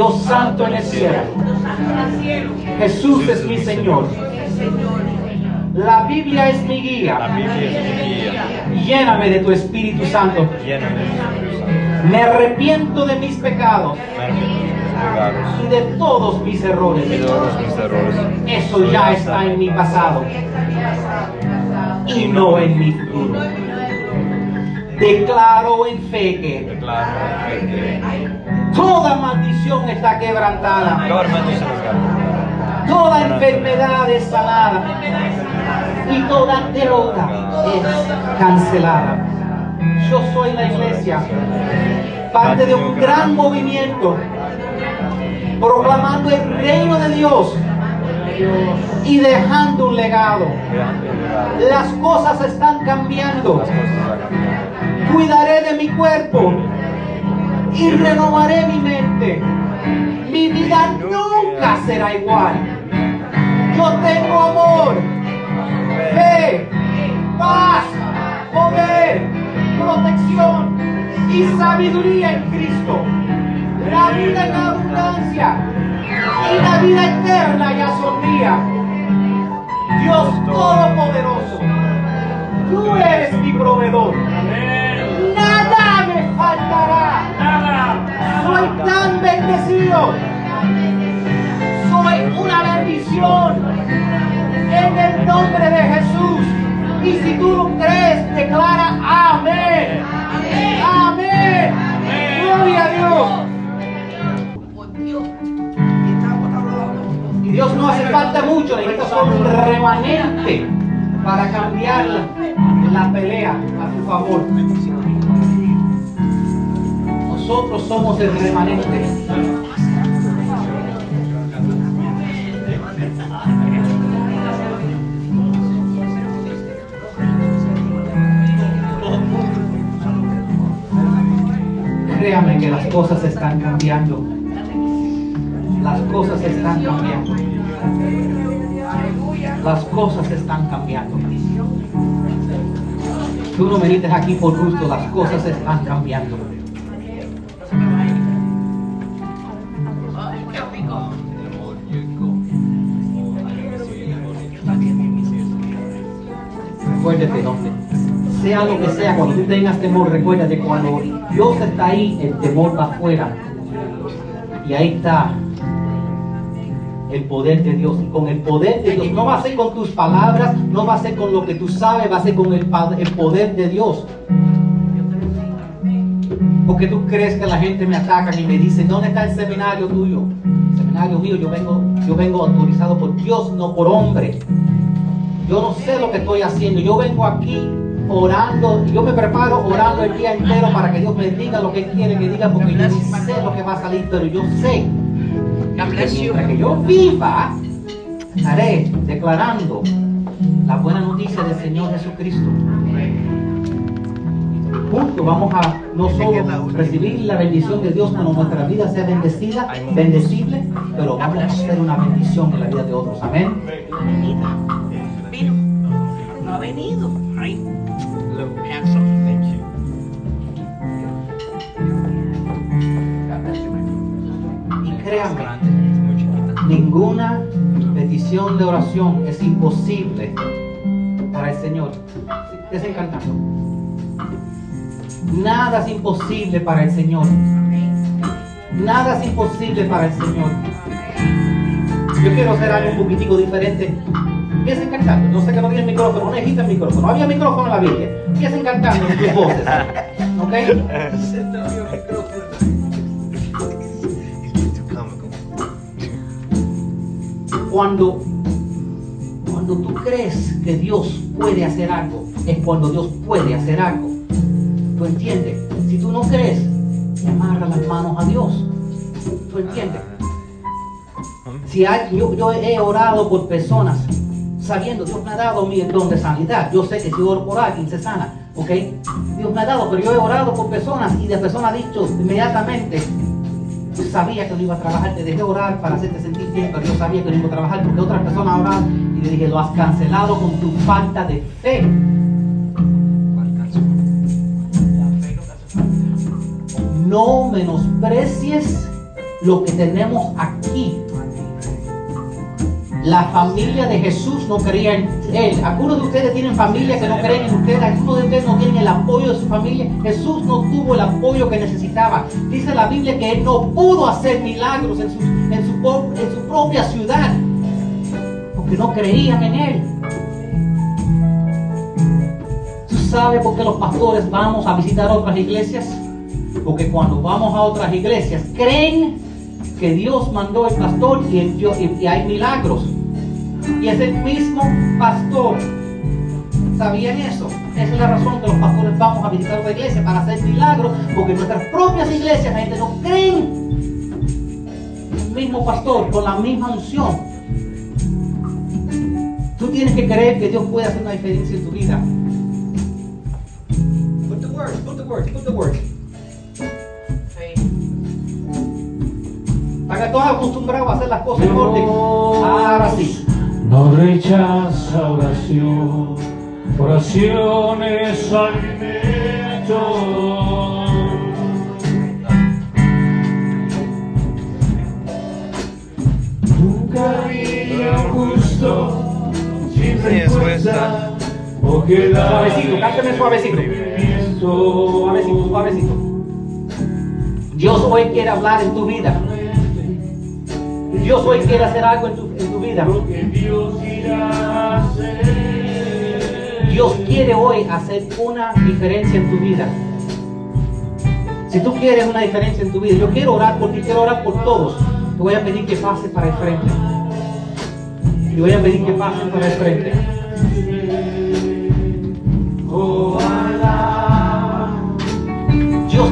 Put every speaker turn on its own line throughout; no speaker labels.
Dios santo en el cielo. Jesús es mi Señor. La Biblia es mi guía. Lléname de tu Espíritu Santo. Me arrepiento de mis pecados y de todos mis errores. Eso ya está en mi pasado y no en mi futuro. Declaro en fe que toda maldición está quebrantada,
toda
enfermedad es sanada y toda droga es cancelada. Yo soy la iglesia, parte de un gran movimiento proclamando el reino de Dios y dejando un legado. Las cosas están cambiando. Cuidaré de mi cuerpo y renovaré mi mente. Mi vida nunca será igual. Yo tengo amor, fe, paz, poder, protección y sabiduría en Cristo. La vida en abundancia y la vida eterna ya son mías. Dios Todopoderoso, tú eres mi proveedor. Tan bendecido. Soy una bendición. En el nombre de Jesús. Y si tú lo crees, declara amén. Amén. Gloria a Dios. Y Dios no hace falta mucho, necesita solo un remanente para cambiar la, pelea a su favor. Nosotros somos el remanente. Créame que las cosas están cambiando. Las cosas están cambiando. Las cosas están cambiando. Tú no viniste aquí por gusto, las cosas están cambiando. Recuérdate, hombre. Sea lo que sea, cuando tú tengas temor, recuérdate, cuando Dios está ahí, el temor va afuera. Y ahí está el poder de Dios. Y con el poder de Dios, no va a ser con tus palabras, no va a ser con lo que tú sabes, va a ser con el, el poder de Dios. Porque tú crees que la gente me ataca y me dice, ¿dónde está el seminario tuyo? El seminario mío, yo vengo, yo vengo autorizado por Dios, no por hombre. Yo no sé lo que estoy haciendo. Yo vengo aquí orando. Yo me preparo orando el día entero para que Dios me diga lo que quiere que diga, porque yo ni sé lo que va a salir, pero yo sé que mientras que yo viva, estaré declarando la buena noticia del Señor Jesucristo. Juntos vamos a no solo recibir la bendición de Dios cuando nuestra vida sea bendecida, bendecible, pero vamos a hacer una bendición en la vida de otros. Amén.
Venido. Ay, handsome.
Thank you.
Y créanme, ninguna petición de oración es imposible para el Señor. Desencantando. Nada es imposible para el Señor. Nada es imposible para el Señor. Yo quiero hacer algo un poquitico diferente. Empiecen cantando. No sé que no tiene micrófono, no necesitan micrófono. Había micrófono en la Biblia. Empiecen cantando en tus voces. ¿Ok? Cuando, cuando tú crees que Dios puede hacer algo, es cuando Dios puede hacer algo. ¿Tú entiendes? Si tú no crees, te amarra las manos a Dios. ¿Tú entiendes? Si hay- yo, yo he orado por personas sabiendo Dios me ha dado mi don de sanidad. Yo sé que si oro por alguien se sana, ¿ok? Dios me ha dado, pero yo he orado por personas y de personas ha dicho inmediatamente, yo sabía que no iba a trabajar, te dejé orar para hacerte sentir bien, pero yo sabía que no iba a trabajar porque otras personas oraban y le dije, lo has cancelado con tu falta de fe. No menosprecies lo que tenemos aquí. La familia de Jesús no creía en Él. Algunos de ustedes tienen familia que no creen en ustedes. Algunos de ustedes no tienen el apoyo de su familia. Jesús no tuvo el apoyo que necesitaba. Dice la Biblia que Él no pudo hacer milagros en su, en su, propia ciudad. Porque no creían en Él. ¿Tú sabes por qué los pastores vamos a visitar otras iglesias? Porque cuando vamos a otras iglesias creen que Dios mandó el pastor y, hay milagros. Y es el mismo pastor. ¿Sabían eso? Esa es la razón que los pastores vamos a visitar otra iglesia para hacer milagros, porque en nuestras propias iglesias la gente no creen. El mismo pastor con la misma unción. Tú tienes que creer que Dios puede hacer una diferencia en tu vida. Put the words, put the words, put the words. Están todos acostumbrados a hacer las cosas en orden. Ahora sí.
No rechaza oración, oraciones alimento. Nunca vi a un justo sin respuesta o quedar
Suavecito, cántame suavecito. Suavecito, suavecito. Dios hoy quiere hablar en tu vida. Dios hoy quiere hacer algo en tu, en tu vida.
Lo que Dios
quiere hoy hacer una diferencia en tu vida. Si tú quieres una diferencia en tu vida, yo quiero orar por ti, quiero orar por todos. Te voy a pedir que pases para el frente. Te voy a pedir que pases para el frente.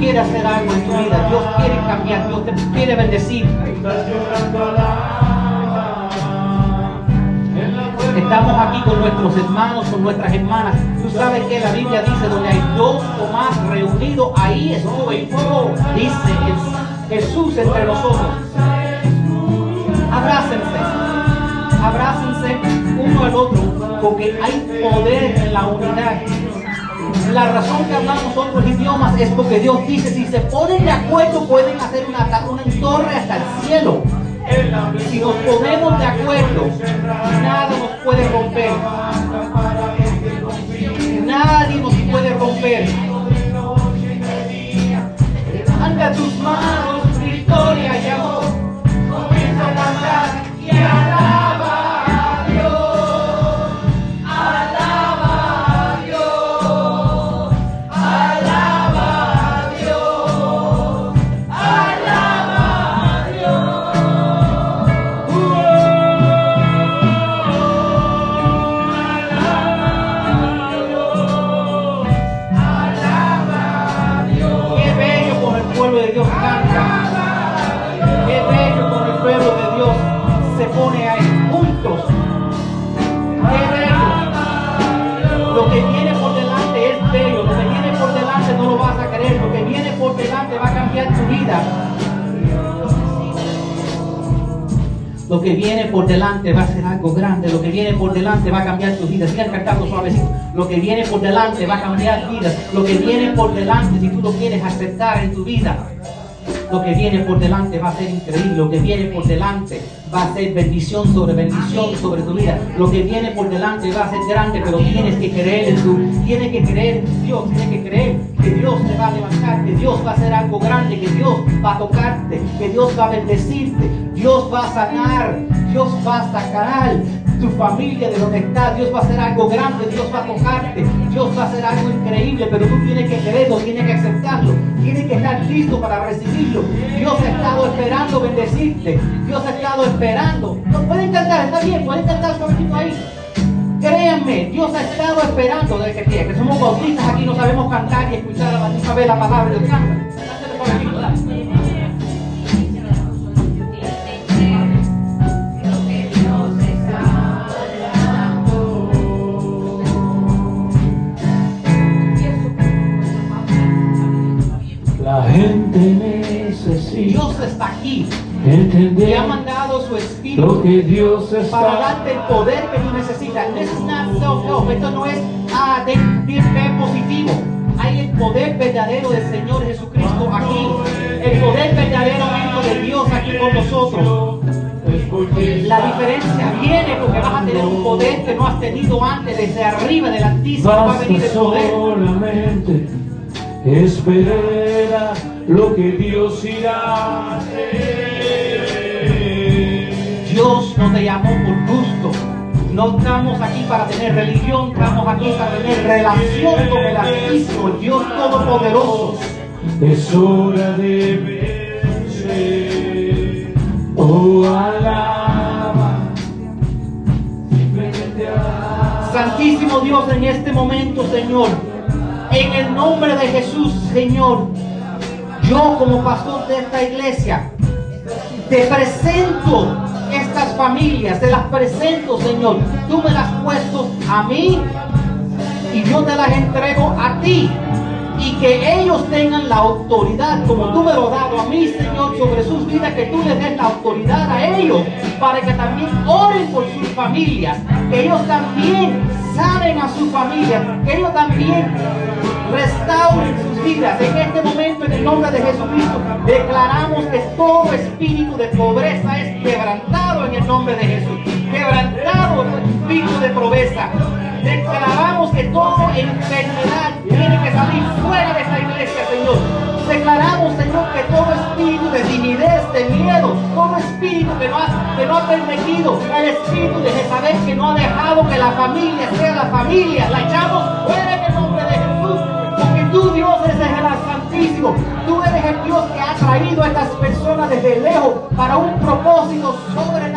Quiere hacer algo en tu vida. Dios quiere cambiar. Dios te quiere bendecir. Estamos aquí con nuestros hermanos, con nuestras hermanas. Tú sabes que la Biblia dice, donde hay dos o más reunidos, ahí estoy. Dice Jesús entre nosotros. Abrácense. Abrácense uno al otro, porque hay poder en la unidad. La razón que hablamos otros idiomas es porque Dios dice, si se ponen de acuerdo pueden hacer una, una torre hasta el cielo. Si nos ponemos de acuerdo, nada nos puede romper. Nadie nos puede romper. Levanta tus manos, victoria y amor. Comienza a cantar y alaba algo grande. Lo que viene por delante va a cambiar tu vida. Sigan cantando suavecito. Lo que viene por delante va a cambiar vidas. Lo que viene por delante, si tú lo quieres aceptar en tu vida, lo que viene por delante va a ser increíble. Lo que viene por delante va a ser bendición sobre bendición sobre tu vida. Lo que viene por delante va a ser grande, pero tienes que creer en tu, tienes que creer en Dios, tienes que creer que Dios te va a levantar, que Dios va a hacer algo grande, que Dios va a tocarte, que Dios va a bendecirte, Dios va a sanar, Dios va a sacar tu familia de donde estás, Dios va a hacer algo grande, Dios va a tocarte, Dios va a hacer algo increíble, pero tú tienes que creerlo, tienes que aceptarlo, tienes que estar listo para recibirlo. Dios ha estado esperando bendecirte, Dios ha estado esperando. No pueden cantar, está bien, pueden cantar suavecito ahí. Créanme, Dios ha estado esperando desde que, que somos bautistas aquí, no sabemos cantar y escuchar a la la palabra de Dios. Dios está aquí
entender
ha mandado su
lo
espíritu
que Dios
para darte el poder que tú necesitas. This is not self-help. Esto no es ah, de, de fe positivo. Hay el poder verdadero del Señor Jesucristo aquí. El poder verdadero dentro de Dios aquí con nosotros. La diferencia viene porque vas a tener un poder que no has tenido antes. Desde arriba del Altísimo va a venir el poder.
solamente esperar lo que Dios irá a hacer.
Dios no te llamó por gusto. No estamos aquí para tener religión, estamos aquí para tener relación con el Altísimo, Dios Todopoderoso.
Es hora de vencer. Oh, alaba.
Santísimo Dios, en este momento, Señor, en el nombre de Jesús, Señor, yo como pastor de esta iglesia, te presento estas familias, te las presento, Señor. Tú me las puesto a mí y yo te las entrego a ti. Y que ellos tengan la autoridad, como tú me lo has dado a mí, Señor, sobre sus vidas, que tú les des la autoridad a ellos, para que también oren por sus familias, que ellos también sanen a su familia, que ellos también restauren sus vidas. En este momento, en el nombre de Jesucristo, declaramos que todo espíritu de pobreza es quebrantado en el nombre de Jesús. Quebrantado el espíritu de pobreza. Declaramos que toda enfermedad tiene que salir fuera de esta iglesia, Señor. Declaramos, Señor, que todo espíritu de timidez, de miedo, todo espíritu que no ha, que no ha permitido, el espíritu de Jezabel que no ha dejado que la familia sea la familia, la echamos estas personas desde lejos para un propósito Señor.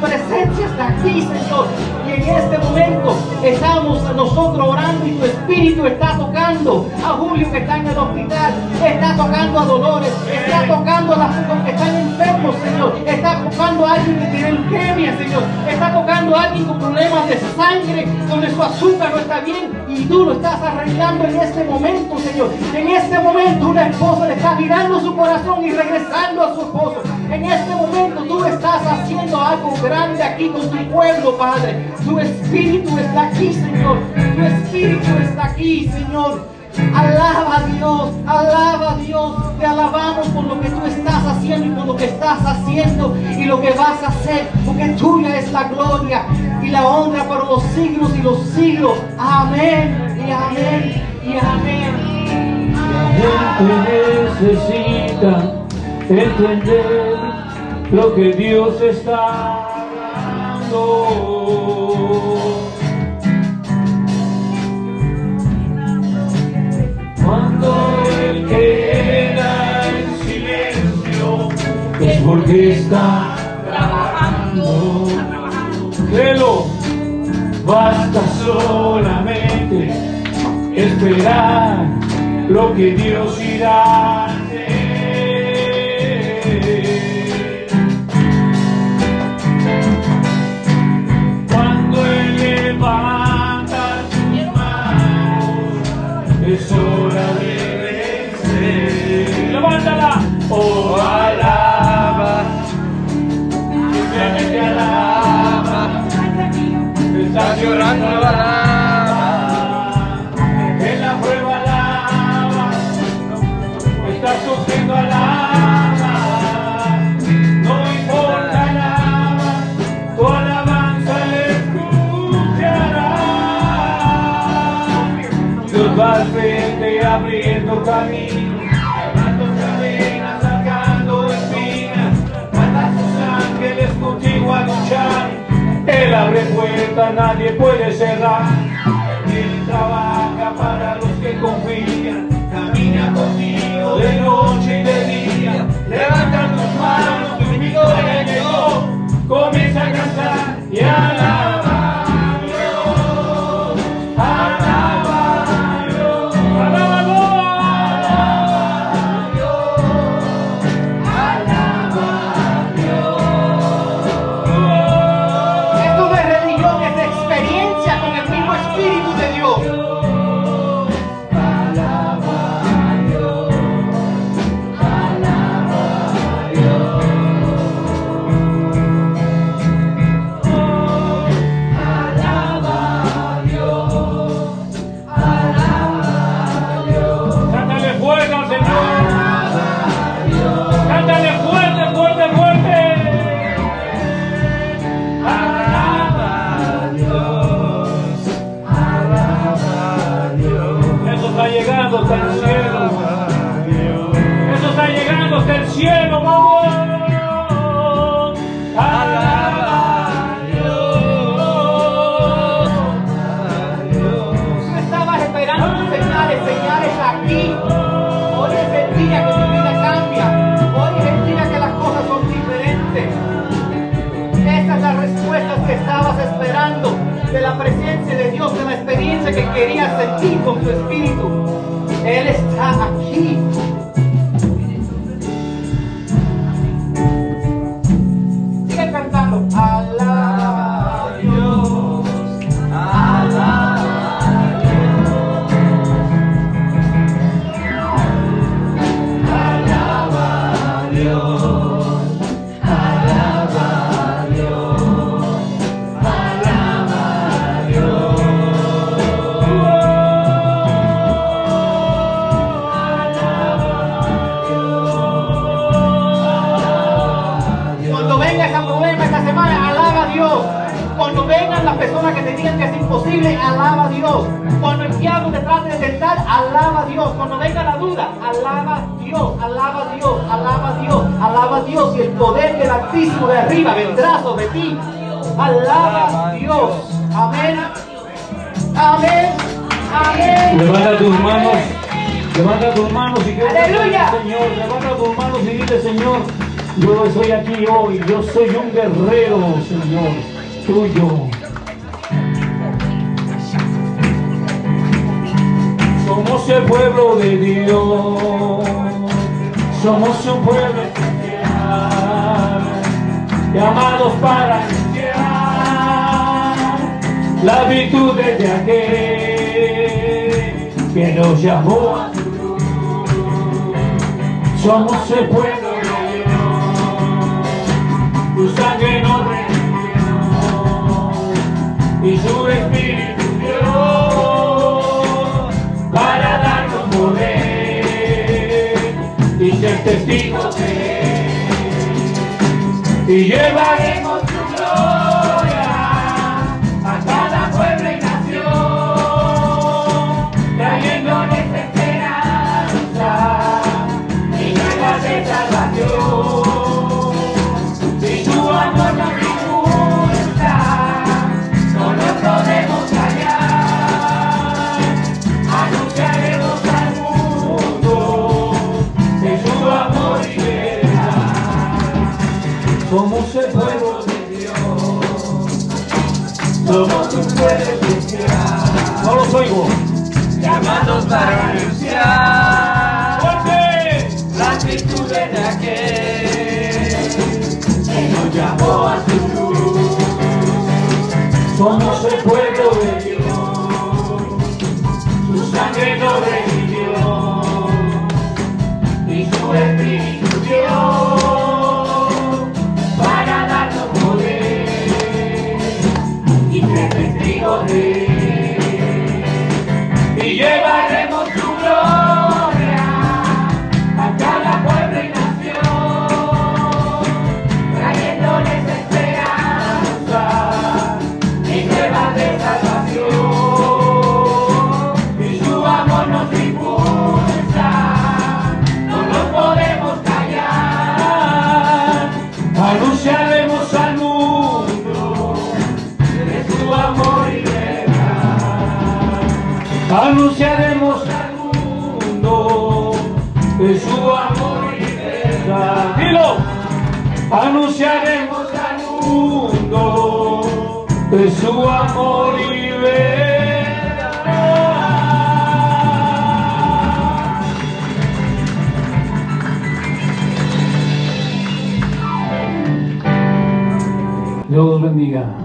Presencia está aquí, Señor. Y en este momento estamos nosotros orando y tu espíritu está tocando a Julio que está en el hospital. Está tocando a Dolores. Está tocando a los que están enfermos, Señor. Está tocando a alguien que tiene leucemia, Señor. Está tocando a alguien con problemas de sangre, donde su azúcar no está bien y tú lo estás arreglando en este momento, Señor. En este momento una esposa le está girando su corazón y regresando a su esposo. En este momento tú estás haciendo algo grande aquí con tu pueblo, Padre. Tu espíritu está aquí, Señor. Tu espíritu está aquí, Señor. Alaba a Dios, alaba a Dios. Te alabamos por lo que tú estás haciendo y por lo que estás haciendo y lo que vas a hacer. Porque tuya es la gloria y la honra por los siglos y los siglos. Amén y amén y amén.
La gente necesita entender lo que Dios está hablando. Cuando Él queda en silencio es porque está trabajando. Créelo, basta solamente esperar lo que Dios irá oh nadie puede cerrar. Él trabaja para los que confían. Camina contigo de noche y de día. Levanta tus manos, tu victoria llegó. Comienza a cantar y alaba
experiencia que querías sentir con tu espíritu. Él está aquí. Altísimo de arriba vendrá sobre ti. Alaba a Dios. Amén. Amén. Amén.
Levanta tus manos, levanta tus manos y
Aleluya.
Señor, levanta tus manos y dile, Señor, yo estoy aquí hoy, yo soy un guerrero, Señor, tuyo. Somos el pueblo de Dios, somos un pueblo llamados para anunciar la virtud de aquel que nos llamó a su luz. Somos el pueblo de Dios, tu sangre nos redimió y su espíritu dio para darnos poder y ser testigos de. Y llevaremos pueblo Anunciaremos al mundo de su amor y verdad. Dilo. Anunciaremos al mundo de su amor y verdad. Dios bendiga.